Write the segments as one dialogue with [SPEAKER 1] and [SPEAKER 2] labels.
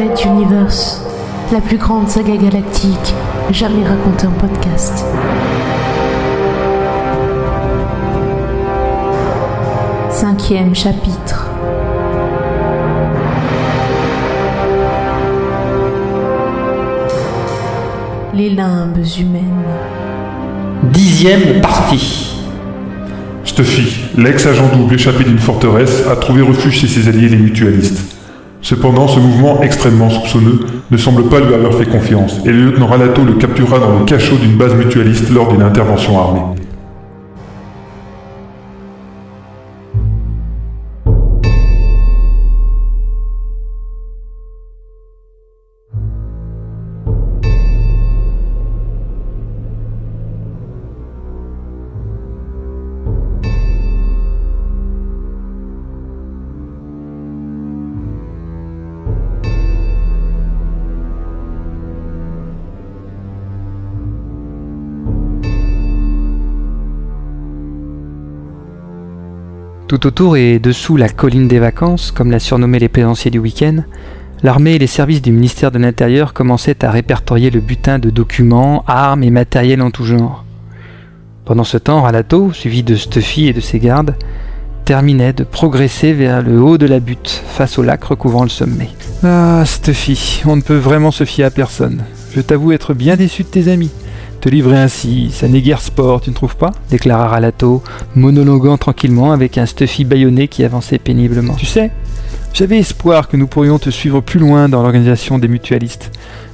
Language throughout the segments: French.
[SPEAKER 1] Red Universe, la plus grande saga galactique jamais racontée en podcast. Cinquième chapitre. Les limbes humaines.
[SPEAKER 2] Dixième partie.
[SPEAKER 3] Stuffy, l'ex-agent double échappé d'une forteresse, a trouvé refuge chez ses alliés les mutualistes. Cependant, ce mouvement extrêmement soupçonneux ne semble pas lui avoir fait confiance, et le lieutenant Ralato le captura dans le cachot d'une base mutualiste lors d'une intervention armée.
[SPEAKER 4] Tout autour et dessous la colline des vacances, comme l'a surnommé les plaisanciers du week-end, l'armée et les services du ministère de l'Intérieur commençaient à répertorier le butin de documents, armes et matériel en tout genre. Pendant ce temps, Ralato, suivi de Stuffy et de ses gardes, terminait de progresser vers le haut de la butte, face au lac recouvrant le sommet. Ah, Stuffy, on ne peut vraiment se fier à personne. Je t'avoue être bien déçu de tes amis. Te livrer ainsi, ça n'est guère sport, tu ne trouves pas déclara Ralato, monologuant tranquillement avec un Stuffy bâillonné qui avançait péniblement. Tu sais, j'avais espoir que nous pourrions te suivre plus loin dans l'organisation des mutualistes.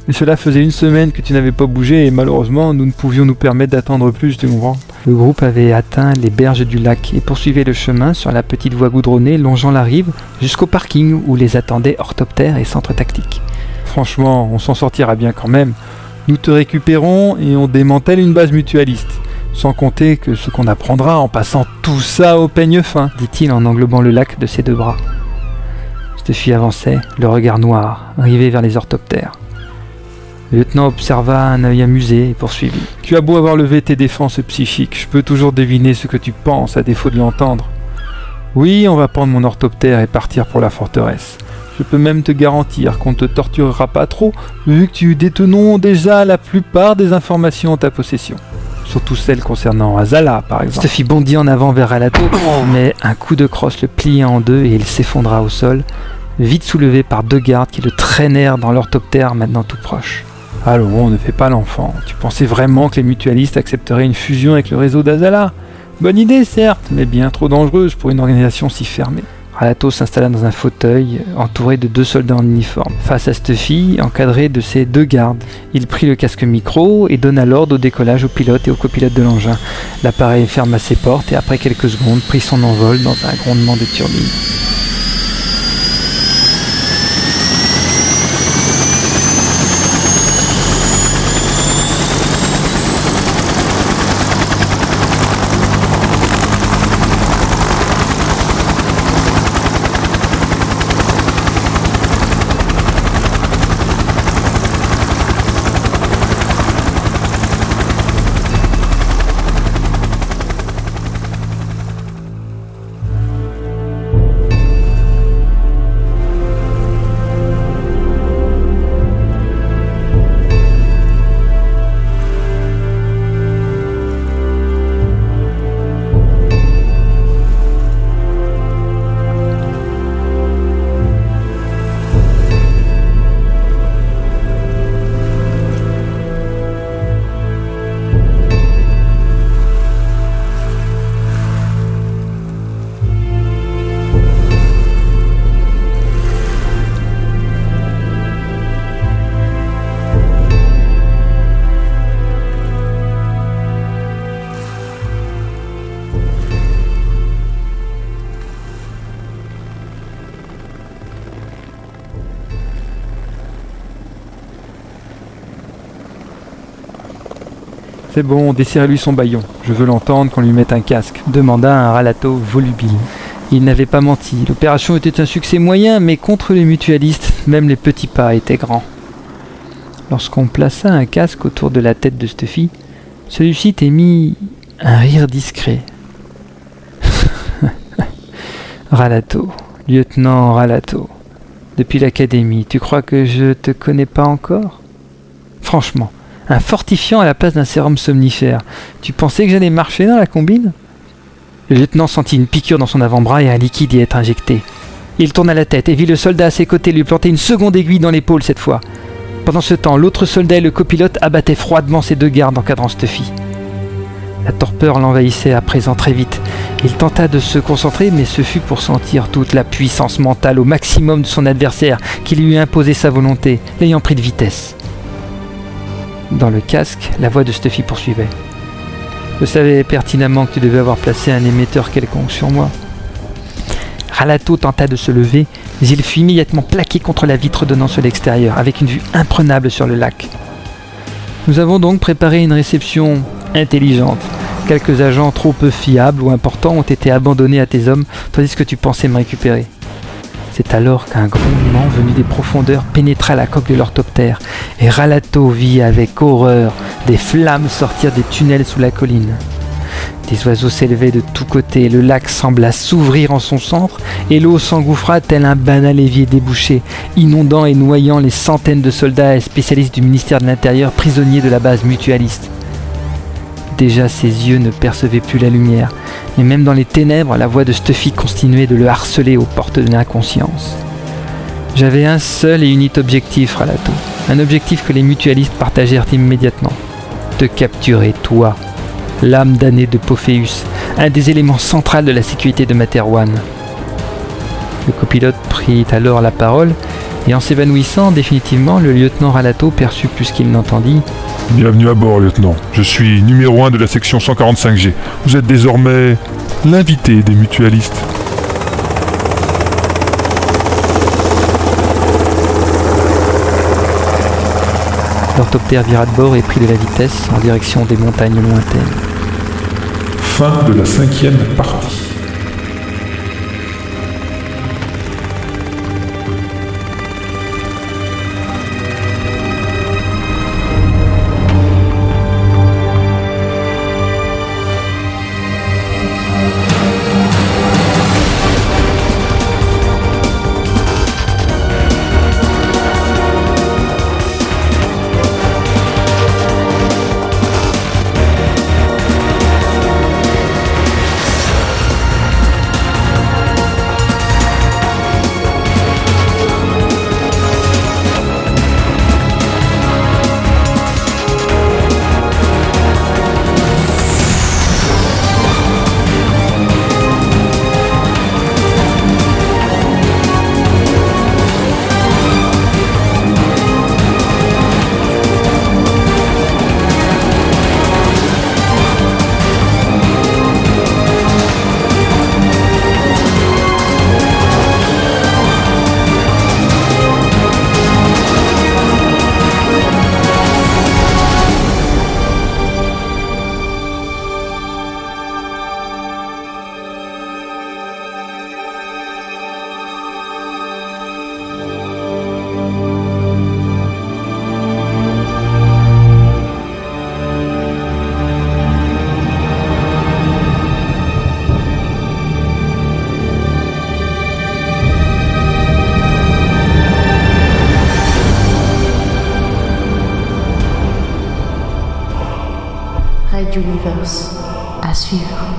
[SPEAKER 4] Mais cela faisait une semaine que tu n'avais pas bougé et malheureusement nous ne pouvions nous permettre d'attendre plus, tu comprends Le groupe avait atteint les berges du lac et poursuivait le chemin sur la petite voie goudronnée longeant la rive jusqu'au parking où les attendaient orthoptères et centres tactiques. Franchement, on s'en sortira bien quand même. Nous te récupérons et on démantèle une base mutualiste. Sans compter que ce qu'on apprendra en passant tout ça au peigne fin, dit-il en englobant le lac de ses deux bras. Stuffy avançait, le regard noir, rivé vers les orthoptères. Le lieutenant observa un œil amusé et poursuivit. Tu as beau avoir levé tes défenses psychiques, je peux toujours deviner ce que tu penses à défaut de l'entendre. Oui, on va prendre mon orthoptère et partir pour la forteresse. Je peux même te garantir qu'on ne te torturera pas trop, vu que tu détenons déjà la plupart des informations en ta possession. Surtout celles concernant Azala, par exemple. Stuffy bondit en avant vers Alato, mais un coup de crosse le plia en deux et il s'effondra au sol, vite soulevé par deux gardes qui le traînèrent dans l'orthoptère maintenant tout proche. Allons, on ne fait pas l'enfant. Tu pensais vraiment que les mutualistes accepteraient une fusion avec le réseau d'Azala? Bonne idée, certes, mais bien trop dangereuse pour une organisation si fermée. Ralato s'installa dans un fauteuil entouré de deux soldats en uniforme. Face à cette fille, encadrée de ses deux gardes, il prit le casque micro et donna l'ordre au décollage au pilote et au copilote de l'engin. L'appareil ferma ses portes et après quelques secondes prit son envol dans un grondement de turbine. C'est bon, desserrez-lui son baillon. Je veux l'entendre qu'on lui mette un casque, demanda un ralato volubile. Il n'avait pas menti. L'opération était un succès moyen, mais contre les mutualistes, même les petits pas étaient grands. Lorsqu'on plaça un casque autour de la tête de Stuffy, celui-ci émit un rire discret. Ralato, lieutenant Ralato. Depuis l'académie, tu crois que je te connais pas encore? Franchement, un fortifiant à la place d'un sérum somnifère. Tu pensais que j'allais marcher dans la combine? Le lieutenant sentit une piqûre dans son avant-bras et un liquide y être injecté. Il tourna la tête et vit le soldat à ses côtés lui planter une seconde aiguille dans l'épaule cette fois. Pendant ce temps, l'autre soldat et le copilote abattaient froidement ses deux gardes encadrant Stuffy. La torpeur l'envahissait à présent très vite. Il tenta de se concentrer, mais ce fut pour sentir toute la puissance mentale au maximum de son adversaire qui lui imposé sa volonté, l'ayant pris de vitesse. Dans le casque, la voix de Stuffy poursuivait. Je savais pertinemment que tu devais avoir placé un émetteur quelconque sur moi. Ralato tenta de se lever, mais il fut immédiatement plaqué contre la vitre donnant sur l'extérieur, avec une vue imprenable sur le lac. Nous avons donc préparé une réception intelligente. Quelques agents trop peu fiables ou importants ont été abandonnés à tes hommes, tandis que tu pensais me récupérer. C'est alors qu'un grondement venu des profondeurs pénétra la coque de l'orthoptère, et Ralato vit avec horreur des flammes sortir des tunnels sous la colline. Des oiseaux s'élevaient de tous côtés, le lac sembla s'ouvrir en son centre, et l'eau s'engouffra tel un banal évier débouché, inondant et noyant les centaines de soldats et spécialistes du ministère de l'Intérieur prisonniers de la base mutualiste. Déjà ses yeux ne percevaient plus la lumière, mais même dans les ténèbres, la voix de Stuffy continuait de le harceler aux portes de l'inconscience. J'avais un seul et unique objectif, Ralato, un objectif que les mutualistes partagèrent immédiatement. Te capturer, toi, l'âme damnée de Pophéus, un des éléments centraux de la sécurité de Materwan. Le copilote prit alors la parole, et en s'évanouissant définitivement, le lieutenant Ralato perçut plus qu'il n'entendit.
[SPEAKER 3] Bienvenue à bord, lieutenant. Je suis numéro 1 de la section 145G. Vous êtes désormais l'invité des mutualistes.
[SPEAKER 4] L'orthoptère vira de bord et prit de la vitesse en direction des montagnes lointaines.
[SPEAKER 3] Fin de la cinquième partie.
[SPEAKER 1] Universe à suivre.